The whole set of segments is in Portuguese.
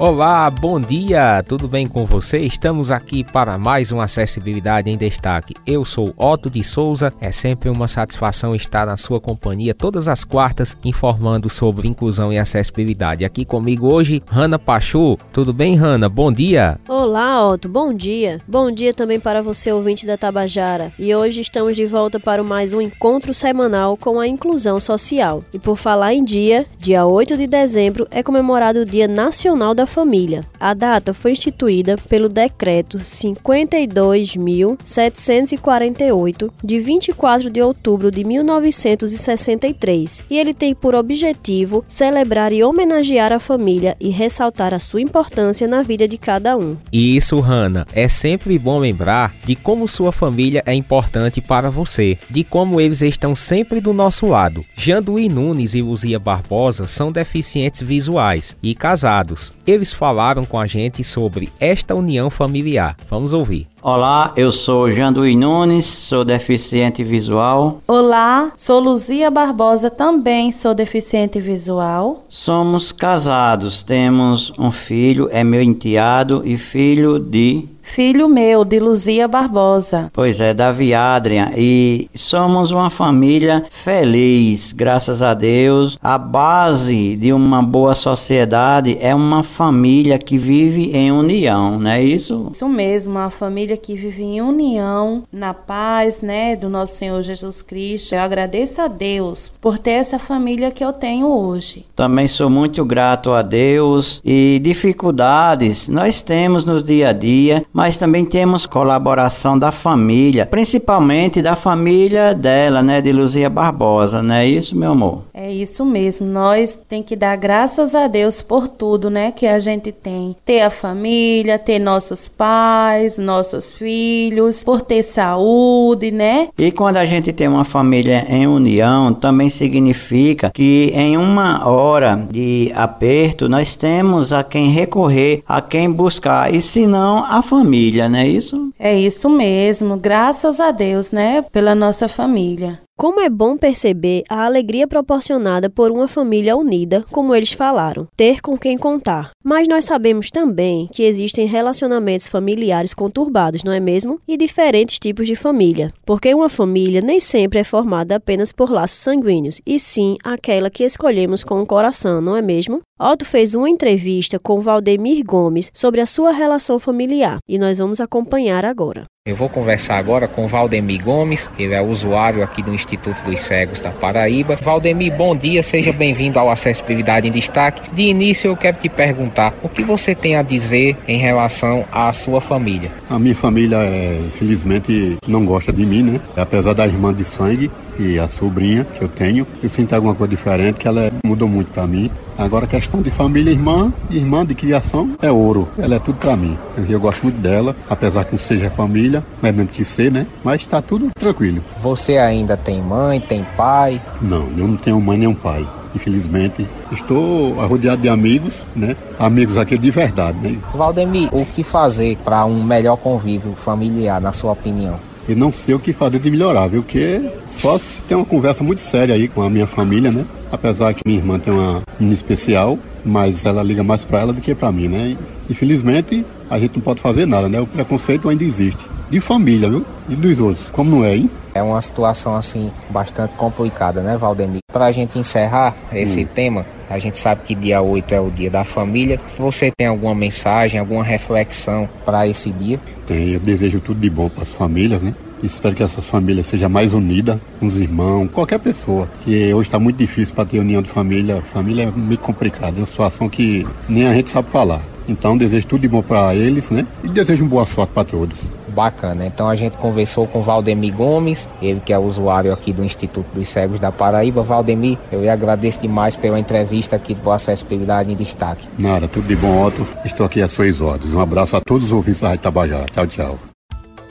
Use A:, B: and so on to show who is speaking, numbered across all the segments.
A: Olá, bom dia, tudo bem com você? Estamos aqui para mais uma Acessibilidade em Destaque. Eu sou Otto de Souza, é sempre uma satisfação estar na sua companhia todas as quartas informando sobre inclusão e acessibilidade. Aqui comigo hoje, Hanna Pachu. Tudo bem, Hanna? Bom dia.
B: Olá, Otto, bom dia. Bom dia também para você, ouvinte da Tabajara. E hoje estamos de volta para mais um encontro semanal com a inclusão social. E por falar em dia, dia 8 de dezembro é comemorado o Dia Nacional da Família. A data foi instituída pelo Decreto 52.748, de 24 de outubro de 1963, e ele tem por objetivo celebrar e homenagear a família e ressaltar a sua importância na vida de cada um.
A: Isso, Hanna, é sempre bom lembrar de como sua família é importante para você, de como eles estão sempre do nosso lado. Janduí Nunes e Luzia Barbosa são deficientes visuais e casados. Eles falaram com a gente sobre esta união familiar. Vamos ouvir.
C: Olá, eu sou Janduí Nunes, sou deficiente visual.
D: Olá, sou Luzia Barbosa, também sou deficiente visual.
C: Somos casados, temos um filho, é meu enteado e filho de
D: filho meu, de Luzia Barbosa.
C: Pois é, Davi Adrian, e somos uma família feliz, graças a Deus. A base de uma boa sociedade é uma família que vive em união, não é isso?
D: Isso mesmo, uma família que vive em união, na paz, né, do nosso Senhor Jesus Cristo. Eu agradeço a Deus por ter essa família que eu tenho hoje.
C: Também sou muito grato a Deus e dificuldades nós temos no dia a dia, mas também temos colaboração da família, principalmente da família dela, né, de Luzia Barbosa, não é isso, meu amor?
D: É isso mesmo. Nós tem que dar graças a Deus por tudo, né, que a gente tem. Ter a família, ter nossos pais, nossos filhos, por ter saúde, né?
C: E quando a gente tem uma família em união, também significa que em uma hora de aperto nós temos a quem recorrer, a quem buscar, e se não a família família, não é isso?
D: É isso mesmo, graças a Deus, né, pela nossa família.
B: Como é bom perceber a alegria proporcionada por uma família unida, como eles falaram, ter com quem contar. Mas nós sabemos também que existem relacionamentos familiares conturbados, não é mesmo? E diferentes tipos de família. Porque uma família nem sempre é formada apenas por laços sanguíneos, e sim aquela que escolhemos com o coração, não é mesmo? Otto fez uma entrevista com Valdemir Gomes sobre a sua relação familiar e nós vamos acompanhar agora.
A: Eu vou conversar agora com Valdemir Gomes, ele é usuário aqui do Instituto dos Cegos da Paraíba. Valdemir, bom dia, seja bem-vindo ao Acessibilidade em Destaque. De início, eu quero te perguntar o que você tem a dizer em relação à sua família.
E: A minha família, é, infelizmente, não gosta de mim, né? Apesar da irmã de sangue, e a sobrinha que eu tenho, eu sinto alguma coisa diferente, que ela mudou muito para mim. Agora a questão de família, irmã, irmã de criação é ouro. Ela é tudo para mim. Eu gosto muito dela, apesar que não seja família, não é mesmo que ser, né? Mas está tudo tranquilo.
A: Você ainda tem mãe, tem pai?
E: Não, eu não tenho mãe nem um pai infelizmente. Estou rodeado de amigos, né? Amigos aqui de verdade, né?
A: Valdemir, o que fazer para um melhor convívio familiar, na sua opinião?
E: E não sei o que fazer de melhorar, viu? Porque só se tem uma conversa muito séria aí com a minha família, né? Apesar que minha irmã tem uma menina especial, mas ela liga mais para ela do que para mim, né? Infelizmente, a gente não pode fazer nada, né? O preconceito ainda existe. De família, viu? E dos outros. Como não é, hein?
A: É uma situação, assim, bastante complicada, né, Valdemir? Para a gente encerrar esse hum. tema, a gente sabe que dia 8 é o dia da família. Você tem alguma mensagem, alguma reflexão para esse dia?
E: Tem, eu desejo tudo de bom para as famílias, né? Espero que essas famílias sejam mais unidas, os irmãos, qualquer pessoa. Que hoje está muito difícil para ter união de família. Família é meio complicada, é uma situação que nem a gente sabe falar. Então desejo tudo de bom para eles, né? E desejo boa sorte para todos.
A: Bacana. Então a gente conversou com Valdemir Gomes, ele que é usuário aqui do Instituto dos Cegos da Paraíba. Valdemir, eu lhe agradeço demais pela entrevista aqui do Acessibilidade em Destaque.
E: Nada, tudo de bom, Otto. Estou aqui às suas ordens. Um abraço a todos os ouvintes da Rádio Tabajara. Tchau, tchau.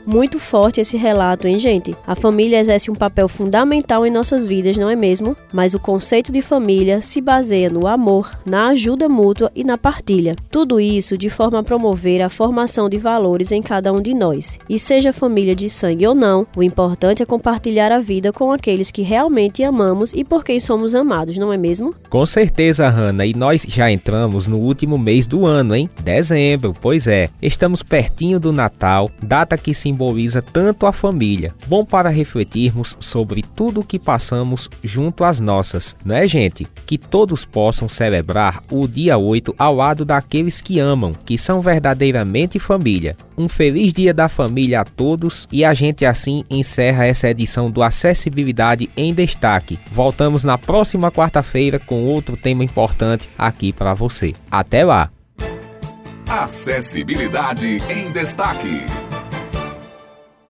B: Muito forte esse relato, hein, gente? A família exerce um papel fundamental em nossas vidas, não é mesmo? Mas o conceito de família se baseia no amor, na ajuda mútua e na partilha. Tudo isso de forma a promover a formação de valores em cada um de nós. E seja família de sangue ou não, o importante é compartilhar a vida com aqueles que realmente amamos e por quem somos amados, não é mesmo?
A: Com certeza, Hanna, e nós já entramos no último mês do ano, hein? Dezembro, pois é. Estamos pertinho do Natal, data que simboliza tanto a família. Bom para refletirmos sobre tudo o que passamos junto às nossas, não é, gente? Que todos possam celebrar o dia 8 ao lado daqueles que amam, que são verdadeiramente família. Um feliz dia da família a todos e a gente assim encerra essa edição do Acessibilidade em Destaque. Voltamos na próxima quarta-feira com outro tema importante aqui para você. Até lá!
F: Acessibilidade em Destaque.